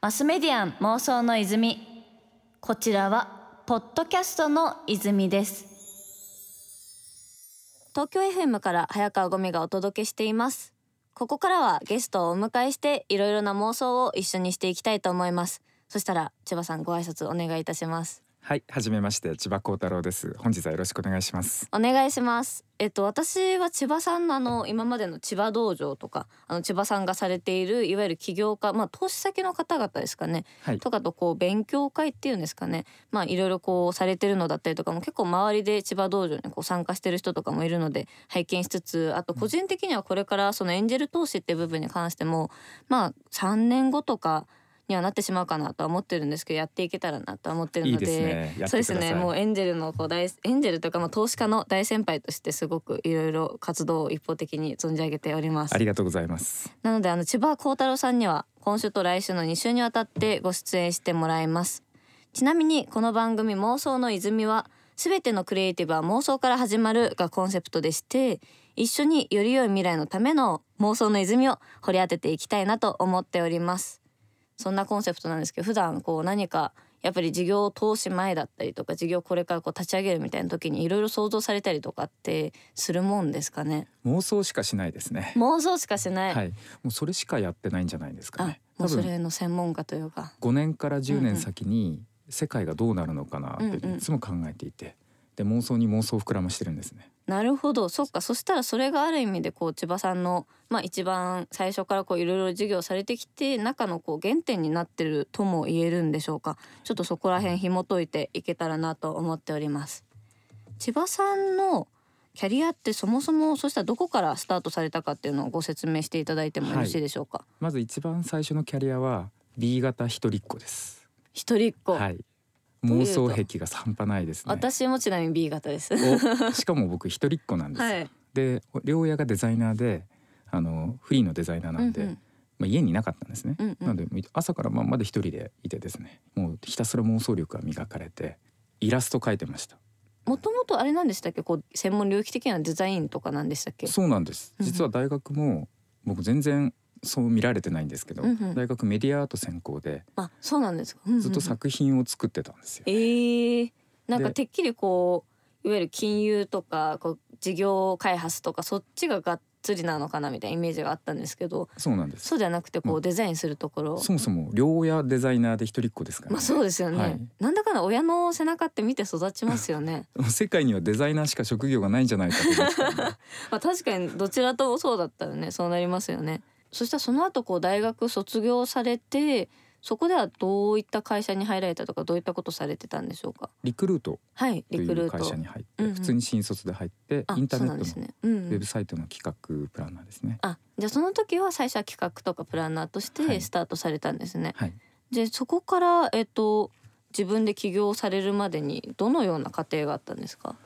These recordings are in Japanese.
マスメディアン妄想の泉。こちらはポッドキャストの泉です。東京 FM から早川ゴミがお届けしています。ここからはゲストをお迎えしていろいろな妄想を一緒にしていきたいと思います。そしたら千葉さんご挨拶お願いいたします。はい、はじめまして千葉幸太郎です。本日はよろしくお願いします。お願いしますえっと私は千葉さんのあの今までの千葉道場とかあの千葉さんがされているいわゆる起業家まあ投資先の方々ですかねはい、とかとこう勉強会っていうんですかねまあいろいろこうされてるのだったりとかも結構周りで千葉道場にこう参加してる人とかもいるので拝見しつつあと個人的にはこれからそのエンジェル投資って部分に関してもまあ3年後とかにはなってしまうかなとは思ってるんですけどやっていけたらなとは思ってるのでそうです。ねもうエンジェルのこう大エンジェルとかまあ投資家の大先輩としてすごくいろいろ活動を一方的に存じ上げておりますあ。りがとうございます。なのであの千葉幸太郎さんには今週と来週の2週にわたってご出演してもらいますちなみにこの番組妄想の泉はすべてのクリエイティブは妄想から始まるがコンセプトでして一緒により良い未来のための妄想の泉を掘り当てていきたいなと思っておりますそんなコンセプトなんですけど普段こう何かやっぱり事業投資前だったりとか事業これからこう立ち上げるみたいな時にいろいろ想像されたりとかってするもんですかね？妄想しかしないですね。妄想しかしない、はい、もうそれしかやってないんじゃないですかあね。もうそれの専門家というか5年から10年先に世界がどうなるのかなっていつも考えていて、で妄想に妄想を膨らましてるんですね。なるほど。そっか。そしたらそれがある意味でこう千葉さんのまあ一番最初からこういろいろ授業されてきて中のこう原点になってるとも言えるんでしょうか。ちょっとそこら辺紐解いていけたらなと思っております。千葉さんのキャリアってそもそもそしたらどこからスタートされたかっていうのをご説明していただいてもよろしいでしょうか、まず一番最初のキャリアは B 型一人っ子です。一人っ子、はい。妄想癖が半端ないですね。私もちなみに B 型ですおしかも僕一人っ子なんですよ。はいで両親がデザイナーであのフリーのデザイナーなんで、うんうんまあ、家にいなかったんですね。うんうんなので朝から晩まで一人でいてですねもうひたすら妄想力が磨かれてイラスト描いてました。もともとあれなんでしたっけ？こう専門領域的なデザインとかなんでしたっけ？そうなんです実は大学も僕全然そう見られてないんですけど、うんうん。大学メディアアート専攻であそうなんですか、うんうんうん。ずっと作品を作ってたんですよ。えー、なんかでてっきりこういわゆる金融とかこう事業開発とかそっちががっつりなのかなみたいなイメージがあったんですけどそうなんです。そうじゃなくてこううデザインするところ、そもそも両親デザイナーで一人っ子ですから、まあそうですよね、はい。なんだかんだ親の背中って見て育ちますよね。世界にはデザイナーしか職業がないんじゃないかと思ってたんで。まあ確かにどちらともそうだったらねそうなりますよねそしたらその後こう大学卒業されてそこではどういった会社に入られたとかどういったことされてたんでしょうか？リクルートはいリクルート。会社に入って、普通に新卒で入ってあインターネットのウェブサイトの企画プランナーですね。あじゃあその時は最初は企画とかプランナーとしはい。てスタートされたんですね。はい、でそこからえっと自分で起業されるまでにどのような過程があったんですか？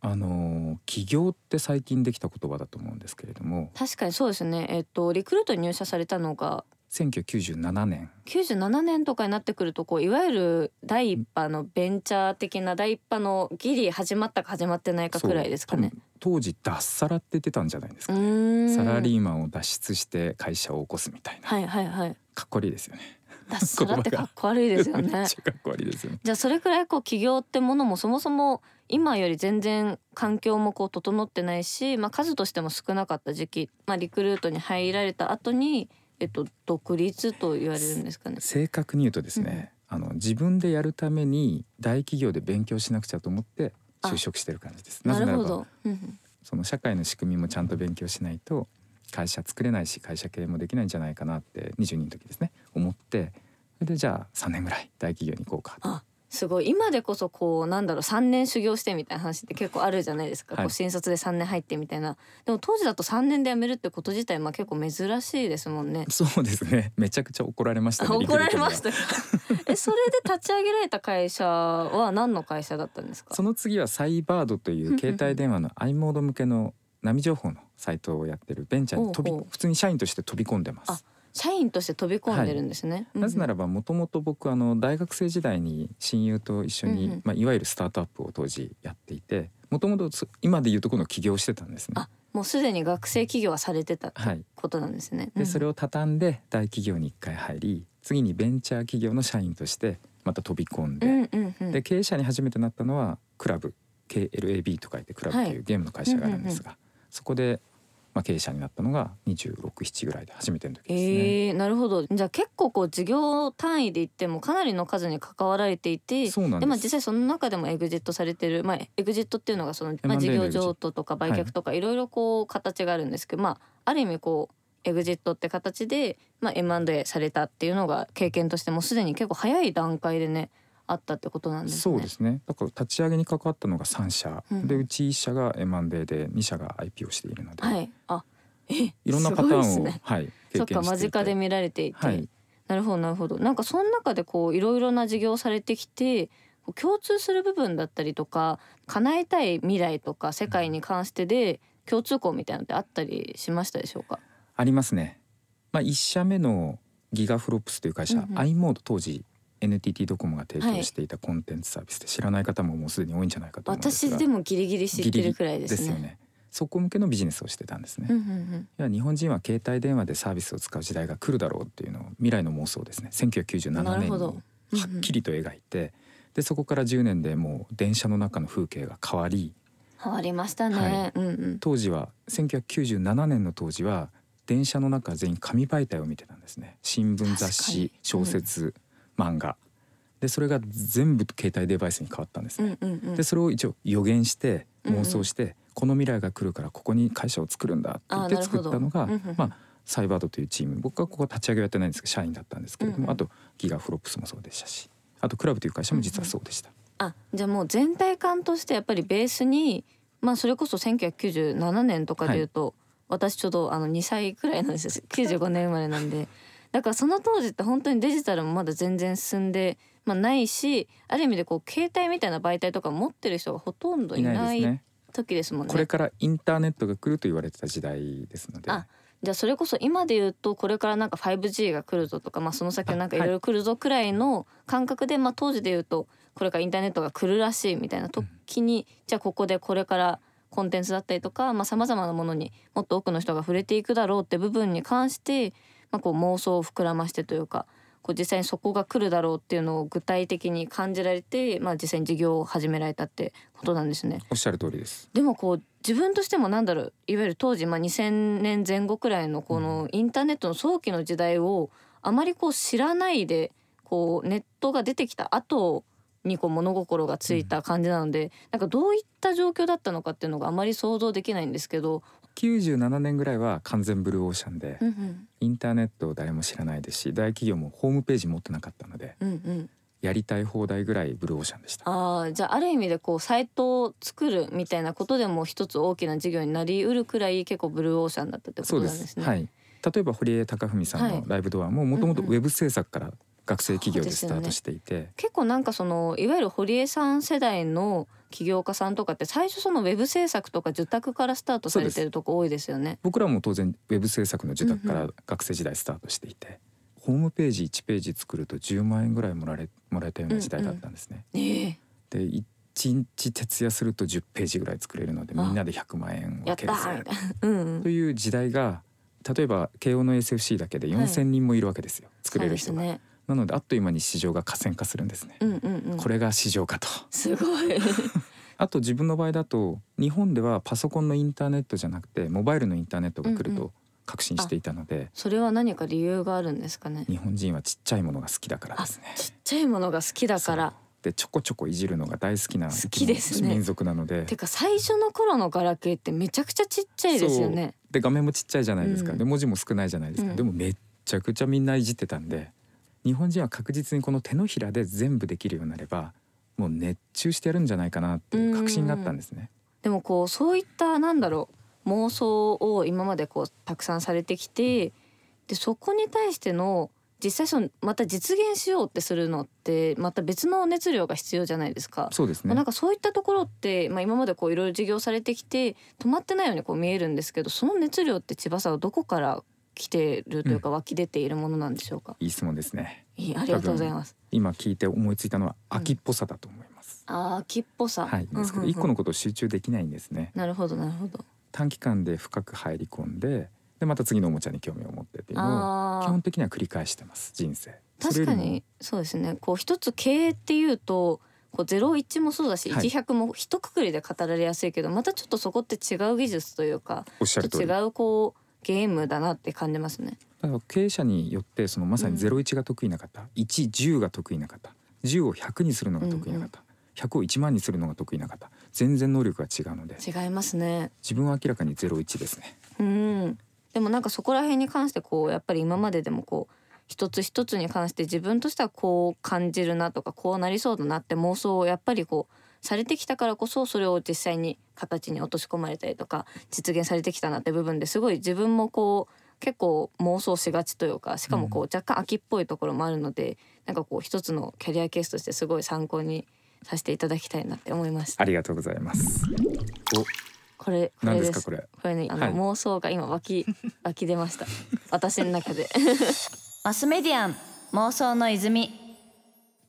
あのー起業って最近できた言葉だと思うんですけれども。確かにそうですね。えっとリクルートに入社されたのが1997年。97年とかになってくるとこういわゆる第一波のベンチャー的な第一波のギリ始まったか始まってないかくらいですかね。当時脱サラって言ってたんじゃないですうか、ーん。サラリーマンを脱出して会社を起こすみたいな、はいはいはい。かっこいいですよね脱サラってかっこ悪いですよ めねっ。ちゃかっこ悪いですよね。じゃあそれくらいこう起業ってものもそもそも今より全然環境もこう整ってないし、まあ、数としても少なかった時期、まあ、リクルートに入られた後にえっと独立と言われるんですかね。正確に言うとですね、あの自分でやるために大企業で勉強しなくちゃと思って就職してる感じです。なぜならばうん。その社会の仕組みもちゃんと勉強しないと会社作れないし会社経営もできないんじゃないかなって22の時ですね思ってそれでじゃあ3年ぐらい大企業に行こうか。あすごい。今でこそこうなんだろう3年修行してみたいな話って結構あるじゃないですか、はい。こう新卒で3年入ってみたいな。でも当時だと3年で辞めるってこと自体まあ結構珍しいですもんね。そうですね。めちゃくちゃ怒られましたあね怒られましたえそれで立ち上げられた会社は何の会社だったんですか？その次はサイバードという携帯電話の i モード向けの波情報のサイトをやってるベンチャーに飛び普通に社員として飛び込んでまあす。社員として飛び込んでるんですね。なぜなららばもともと僕あの大学生時代に親友と一緒に、うんうん。まあ、いわゆるスタートアップを当時やっていてもともと今でいうとこの起業してたんですね。あもうすでに学生起業はされてたってはい。ことなんですね。でそれをを畳んで大企業に一回入り次にベンチャー企業の社員としてまた飛び込んで、うんうんうん、で経営者に初めてなったのはクラブ。KLAB と書いてクラブというゲームの会社があるんですが、そこで、まあ、経営者になったのが267ぐらいで初めての時ですね。えー、なるほど。じゃあ結構こう事業単位で言ってもかなりの数に関わられていてそうなんです。でまあ実際その中でもエグジットされてる、まあ、エグジットっていうのがその、まあ、事業譲渡とか売却とかいろいろこう形があるんですけど、まあ、ある意味こうエグジットって形で、まあ、M&A されたっていうのが経験としてもうすでに結構早い段階でねあったってことなんですね。そうですね。だから立ち上げに関わったのが3社、うん。でうち1社が M&A で2社が IP をしているので、はい、あえいろんなパターンを、ね。はい、経そっか験していて。間近で見られていて、はい。なるほどなるほど。なんかその中でこういろいろな事業をされてきて共通する部分だったりとか叶えたい未来とか世界に関してで共通項みたいなのってあったりしましたでしょうか？ありますね。まあ、1社目のギガフロップスという会社、うんうん。i モード当時 NTT ドコモが提供していたコンテンツサービスで知らない方ももうすでに多いんじゃないかと思うんですが。私でもギリギリ知ってるくらいですね。よねそこ向けのビジネスをしてたんですね、うんうんうん。日本人は携帯電話でサービスを使う時代が来るだろうっていうのを未来の妄想をですね。1997なる年にはっきりと描いて、でそこから10年でもう電車の中の風景が変わり。変わりましたね。はい。うんうん。当時は1997年の当時は電車の中全員紙媒体を見てたんですね。新聞雑誌小説、漫画。でそれが全部携帯デバイスに変わったんですうんね、うんうん。で。それを一応予言してうんうん。妄想して、この未来が来るからここに会社を作るんだって言って作ったのが、うんうんうん。まあサイバードというチーム。僕はここ立ち上げはやってないんですけど社員だったんですけれども、うんうんあとギガフロップスもそうでしたしあとクラブという会社も実はそうでした、あじゃあもう全体感としてやっぱりベースにまあそれこそ1997年とかでいうと、私ちょうどあの2歳くらいなんですよ。95年生まれなんでだからその当時って本当にデジタルもまだ全然進んで、まあ、ないしある意味でこう携帯みたいな媒体とか持ってる人がほとんどいいない時ですもんね。これからインターネットが来ると言われてた時代ですのであじゃあそれこそ今で言うとこれからなんか 5G が来るぞとか、まあ、その先なんかいろいろ来るぞくらいの感覚で、まあ、当時で言うとこれからインターネットが来るらしいみたいな時に、じゃあここでこれからコンテンツだったりとかさまざ、まなものにもっと多くの人が触れていくだろうって部分に関して、まあ、こう妄想を膨らましてというかこう実際にそこが来るだろうっていうのを具体的に感じられて、まあ、実際に事業を始められたってことなんですね。おっしゃる通りです。でもこう自分としてもなんだろういわゆる当時、まあ、2000年前後くらいのこのインターネットの早期の時代をあまりこう知らないでこうネットが出てきた後にこう物心がついた感じなので、なんかどういった状況だったのかっていうのがあまり想像できないんですけど、97年ぐらいは完全ブルーオーシャンで、うんうん。インターネットを誰も知らないですし大企業もホームページ持ってなかったのでうんうん、やりたい放題ぐらいブルーオーシャンでした。あーじゃあある意味でこうサイトを作るみたいなことでも一つ大きな事業になりうるくらい結構ブルーオーシャンだったってことなんですね。す。はい。例えば堀江貴文さんはい。のライブドアももともとウェブ制作から学生企業でスタートしていて、結構なんかそのいわゆる堀江さん世代の起業家さんとかって最初そのウェブ制作とか受託からスタートされてるとこ多いですよね。僕らも当然ウェブ制作の受託かうんら学生時代スタートしていて、ホームページ1ページ作ると10万円ぐらいもられもらえたような時代だったんですね。ねえで1日徹夜すると10ページぐらい作れるのであみんなで100万円分けるぜ。うんうんという時代が例えば慶応の SFC だけで4,000人もいるわけですよ、作れる人が、ね。なのであっという間に市場が河川化するんですね、うんうんうん。これが市場かとすごい。あと自分の場合だと日本ではパソコンのインターネットじゃなくてモバイルのインターネットが来るうんうと確信していたので、それは何か理由があるんですかね？日本人はちっちゃいものが好きだからあですね。ちっちゃいものが好きだから。でちょこちょこいじるのが大好きな好きですね。民族なので。てか最初の頃のガラケーってめちゃくちゃちっちゃいですよね。で画面もちっちゃいじゃないですか、うん。で文字も少ないじゃないですか、うん。でもめっちゃくちゃみんないじってたんで日本人は確実にこの手のひらで全部できるようになればもう熱中してやるんじゃないかなっていう確信があったんですね。でもこうそういったなんだろう妄想を今までこうたくさんされてきてでそこに対しての実際そのまた実現しようってするのってまた別の熱量が必要じゃないですか。そうですね。まあなんかそういったところって、まあ、今までこういろいろ事業されてきて止まってないようにこう見えるんですけどその熱量って千葉さんはどこから来てるというか湧き出ているものなんでしょうか、いい質問ですねいいありがとうございます。今聞いて思いついたのはうん。秋っぽさだと思います、あー秋っぽさ、はいですけどうんうんうん。一個のことを集中できないんですね。なるほどなるほど。短期間で深く入り込んででまた次のおもちゃに興味を持ってっていうのを基本的には繰り返してます人生。確かにそうですね。こう一つ経営っていうとこう01もそうだしはい。1100も一括りで語られやすいけど、またちょっとそこって違う技術というかおっしゃる違うこうゲームだなって感じますね。だから経営者によってそのまさに01が得意な方、110が得意な方10を100にするのが得意な方、100を1万にするのが得意な方全然能力が違うので違いますね。自分は明らかに01ですねうん。でもなんかそこら辺に関してこうやっぱり今まででもこう一つ一つに関して自分としてはこう感じるなとかこうなりそうだなって妄想をやっぱりこうされてきたからこそそれを実際に形に落とし込まれたりとか実現されてきたなって部分ですごい自分もこう結構妄想しがちというかしかもこう若干秋っぽいところもあるので、なんかこう一つのキャリアケースとしてすごい参考にさせていただきたいなって思いましたあ。りがとうございます。これこ何れですです。かこれ。これねあの、はい。妄想が今湧き湧き出ました。私の中で。マスメディアン妄想の泉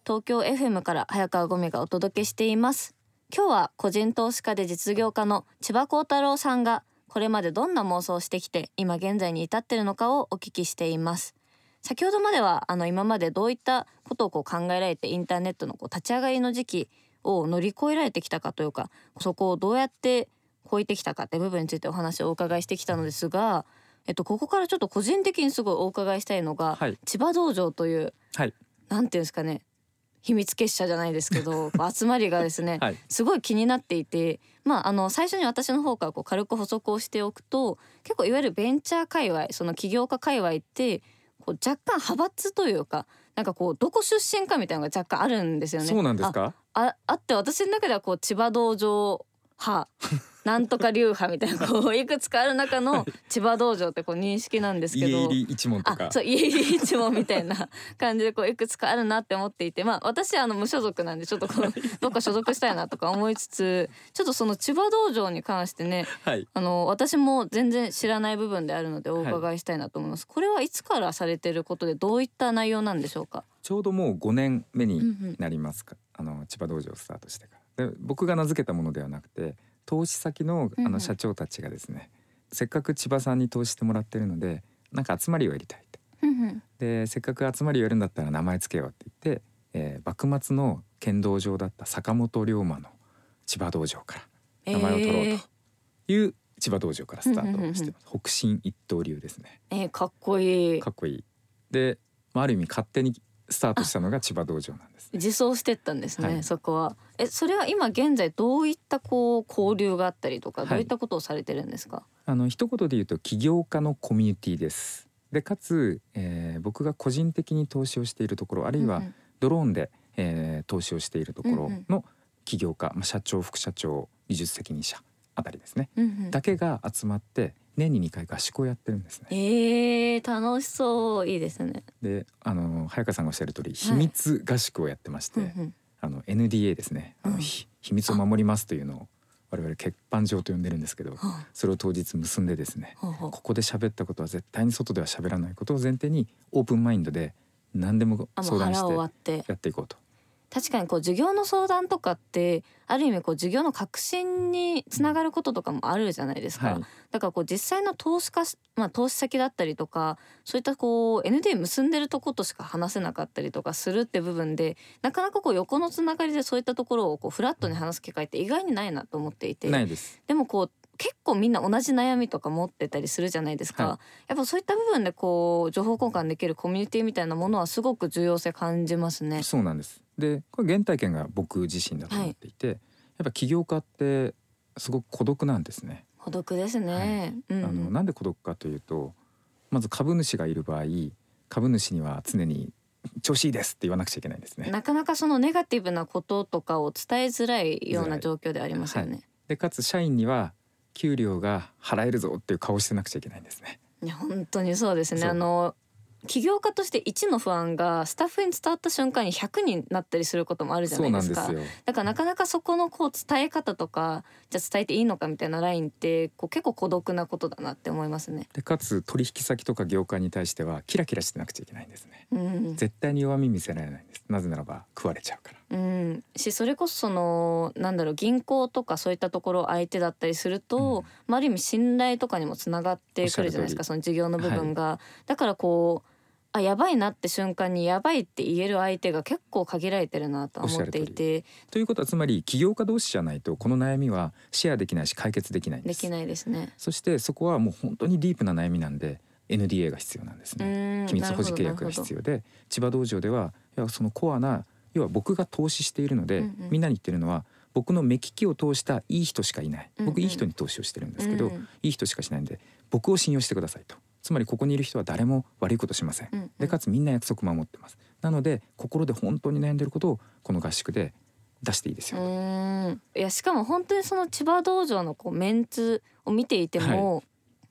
東京 FM から早川ゴミがお届けしています。今日は個人投資家で実業家の千葉幸太郎さんがこれまでどんな妄想をしてきて今現在に至っているのかをお聞きしています。先ほどまではあの今までどういったことをこう考えられてインターネットのこう立ち上がりの時期を乗り越えられてきたかというかそこをどうやって超えてきたかって部分についてお話をお伺いしてきたのですが、えっと、ここからちょっと個人的にすごいお伺いしたいのが、はい。千葉道場というはい。なんていうんですかね秘密結社じゃないですけど 集まりがですね、はい。すごい気になっていて、まあ、あの最初に私の方からこう軽く補足をしておくと結構いわゆるベンチャー界隈その起業家界隈ってこう若干派閥というかなんかこうどこ出身かみたいなのが若干あるんですよね。そうなんですか？ああって私の中ではこう千葉道場派なんとか流派みたいなこういくつかある中の千葉道場ってこう認識なんですけど。家入り一門とか。あそう家入り一門みたいな感じでこういくつかあるなって思っていて。まあ私はあの無所属なんでちょっとこのどっか所属したいなとか思いつつちょっとその千葉道場に関してねはい。あの私も全然知らない部分であるのでお伺いしたいなと思います、これはいつからされてることでどういった内容なんでしょうか？ちょうどもう5年目にうんうん。なりますか、あの千葉道場をスタートしてから。で僕が名付けたものではなくて投資先のあうんうん。の社長たちがですね、せっかく千葉さんに投資してもらってるのでなんか集まりをやりたいと。うんうん。でせっかく集まりをやるんだったら名前つけようって言って、えー幕末の剣道場だった坂本龍馬の千葉道場から名前を取ろうえーという千葉道場からスタートをしてます、北進一刀流ですね。えーかっこいい。かっこいい。で、まあ、ある意味勝手にスタートしたのが千葉道場なんですね。自走してったんですね、はい。そこは。えそれは今現在どういったこう交流があったりとか、はい。どういったことをされてるんですか？あの一言で言うと起業家のコミュニティです。でかつ、えー僕が個人的に投資をしているところあるいはうんうん。ドローンで、えー投資をしているところうんうん。の起業家、まあ、社長副社長技術責任者あたりですね、うんうん。だけが集まって年に2回合宿をやってるんですね。えー、楽しそう。いいですね。であの早川さんがおっしゃる通り秘密合宿をやってまして、うんうん。あの NDA ですね。うん。ひ秘密を守りますというのを我々欠板状と呼んでるんですけどはそれを当日結んでですねここで喋ったことは絶対に外では喋らないことを前提にオープンマインドで何でも相談して。やっていこうと。確かにこう授業の相談とかってある意味こう授業の革新につながることとかもあるじゃないですか、はい、だからこう実際の投資家し、まあ、投資先だったりとかそういったこう ND 結んでるとことしか話せなかったりとかするって部分でなかなかこう横のつながりでそういったところをこうフラットに話す機会って意外にないなと思っていてないです。でもこう結構みんな同じ悩みとか持ってたりするじゃないですか、はやっぱそういった部分でこう情報交換できるコミュニティみたいなものはすごく重要性感じますね。そうなんです。でこれ原体験が僕自身だと思っていて、やっぱ起業家ってすごく孤独なんですね。孤独ですね。うんあのなんで孤独かというとまず株主がいる場合株主には常に調子いいですって言わなくちゃいけないんですね。なかなかそのネガティブなこととかを伝えづらいような状況でありますよね。でかつ社員には給料が払えるぞっていう顔してなくちゃいけないんですね。本当にそうですね。あの起業家として1の不安がスタッフに伝わった瞬間に100になったりすることもあるじゃそないですか。だからなかなかそこのこう伝え方とかじゃあ伝えていいのかみたいなラインってこう結構孤独なことだなって思いますね。でかつ取引先とか業界に対してはキラキラしてなくちゃいけないんですね。うん、絶対に弱み見せられないんです。なぜならば食われちゃうから。うん、しそれこそそのなんだろう銀行とかそういったところ相手だったりすると、まあ、ある意味信頼とかにもつながってくるじゃないですかその事業の部分が、だからこうあやばいなって瞬間にやばいって言える相手が結構限られてるなとは思っていて。ということはつまり起業家同士じゃないとこの悩みはシェアできないし解決できないんでですきないですね。そしてそこはもう本当にディープな悩みなんで NDA が必要なんですうね。ん機密保持契約が必要で千葉道場ではいやそのコアな要は僕が投資しているので、うんうんみんなに言ってるのは僕の目利きを通したいい人しかいない。うんうん僕いい人に投資をしてるんですけど、うん。いい人しかしないんで僕を信用してくださいとつまりここにいる人は誰も悪いことしません、うんうん。でかつみんな約束守ってます。なので心で本当に悩んでることをこの合宿で出していいですうよ、いやしかも本当にその千葉道場のこうメンツを見ていても、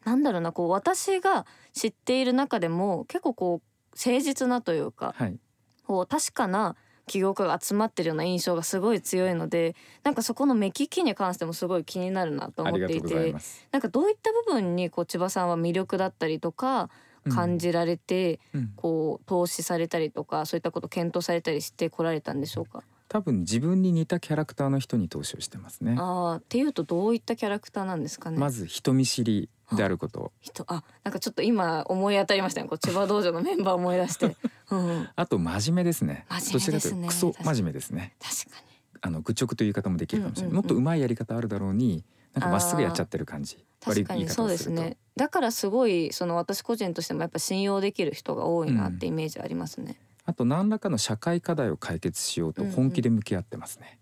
なんだろうなこう私が知っている中でも結構こう誠実なというかはい。こう確かな起業家が集まってるような印象がすごい強いのでなんかそこの目利きに関してもすごい気になるなとあ思っていてなんかどういった部分にこう千葉さんは魅力だったりとかうん。感じられて、うん。こう投資されたりとかそういったこと検討されたりしてこられたんでしょうか？多分自分に似たキャラクターの人に投資をしてますね。あーっていうとどういったキャラクターなんですかね？まず人見知りであること人あなんかちょっと今思い当たりましたね。こう千葉道場のメンバー思い出して、うんうん、あと真面目ですね。真面目ですね。クソ真面目ですね。確かに。あの愚直という言い方もできるかもしれない、うんうんうんもっと上手いやり方あるだろうになんかまっすぐやっちゃってる感じ。確かにそうですね。だからすごいその私個人としてもやっぱ信用できる人が多いなってイメージありますね、あと何らかの社会課題を解決しようとうんうん。本気で向き合ってますね。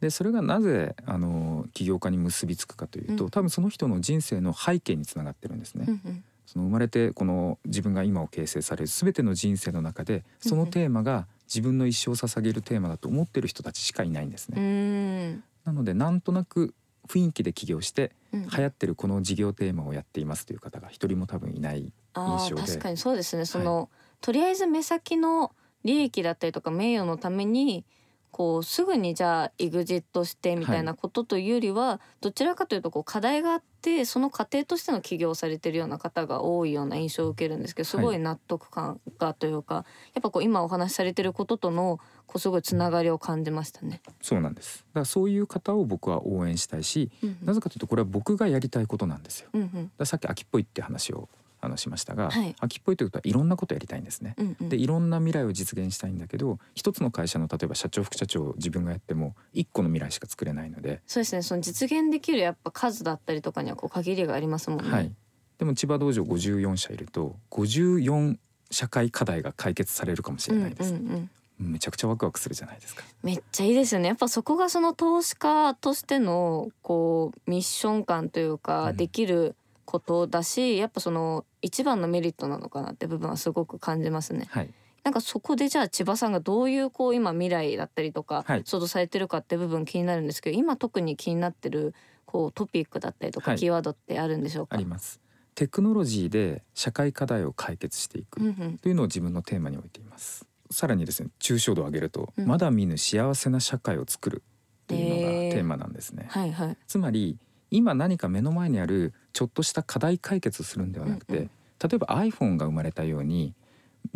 でそれがなぜあの起業家に結びつくかというと、うん。多分その人の人生の背景につながってるんですね。うんうん。その生まれてこの自分が今を形成される全ての人生の中でそのテーマが自分の一生を捧げるテーマだと思ってる人たちしかいないんですうね。ーん。なのでなんとなく雰囲気で起業してうん。流行ってるこの事業テーマをやっていますという方が一人も多分いない印象で。確かにそうですね。その、とりあえず目先の利益だったりとか名誉のためにこうすぐにじゃあ EXIT してみたいなことというよりは、どちらかというとこう課題があってその過程としての起業されてるような方が多いような印象を受けるんですけどすごい納得感がというか、やっぱこう今お話しされてることとのこうすごいつながりを感じましたね。そうなんです。だからそういう方を僕は応援したいし、うんうんなぜかというとこれは僕がやりたいことなんですよ。うんうんださっき秋っぽいって話をあのしましたが、はい。秋っぽいということはいろんなことやりたいんですね。うんうん。でいろんな未来を実現したいんだけど一つの会社の例えば社長副社長を自分がやっても一個の未来しか作れないので、そうですね。その実現できるやっぱ数だったりとかにはこう限りがありますもんね。はい、でも千葉道場54社いると54社会課題が解決されるかもしれないです、うんうんうん。めちゃくちゃワクワクするじゃないですか。めっちゃいいですよね。やっぱそこがその投資家としてのこうミッション感というかうん。できることだし、やっぱその一番のメリットなのかなって部分はすごく感じますね。はい。なんかそこでじゃあ千葉さんがどういうこう今未来だったりとかはい。想像されてるかって部分気になるんですけど今特に気になってるこうトピックだったりとかはい。キーワードってあるんでしょうか、あります。テクノロジーで社会課題を解決していく。うんうん。というのを自分のテーマに置いています。さらにですね抽象度を上げると、うん。まだ見ぬ幸せな社会を作るというのがテーマなんですね、はいはい。つまり今何か目の前にあるちょっとした課題解決するんではなくて、うんうん。例えば iPhone が生まれたように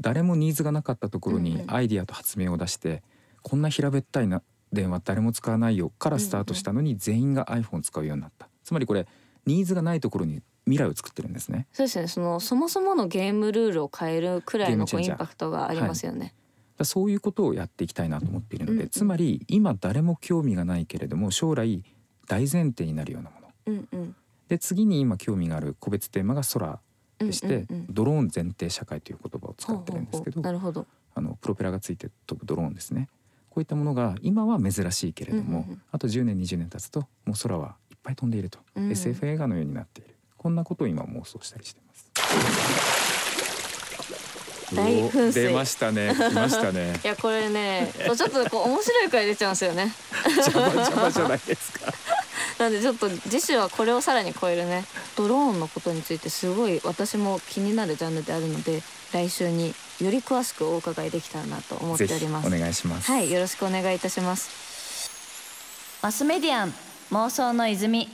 誰もニーズがなかったところにうんうんアイディアと発明を出して、こんな平べったいな電話誰も使わないよからスタートしたのに全員が iPhone を使うようになった。つまりこれニーズがないところに未来を作ってるんですね。そうですね。そのそもそものゲームルールを変えるくらいのインパクトがありますよね。そういうことをやっていきたいなと思っているので、うんうん。つまり今誰も興味がないけれども将来大前提になるようなものうんうん。で次に今興味がある個別テーマが空でして、うんうん。うんドローン前提社会という言葉を使ってるんですけどなるほど。あのプロペラがついて飛ぶドローンですね。こういったものが今は珍しいけれども、うんうんうん。あと10年20年経つともう空はいっぱい飛んでいると、うん SF 映画のようになっている。こんなことを今妄想したりしてます。大噴水。お出ましたね。来ましたね。いやこれねちょっとこう面白いくらい出ちゃうんですよね。邪魔邪魔じゃないですかなんでちょっと次週はこれをさらに超えるねドローンのことについてすごい私も気になるジャンルであるので来週により詳しくお伺いできたらなと思っております。お願いしますはい、よろしくお願いいたします。マスメディアン妄想の泉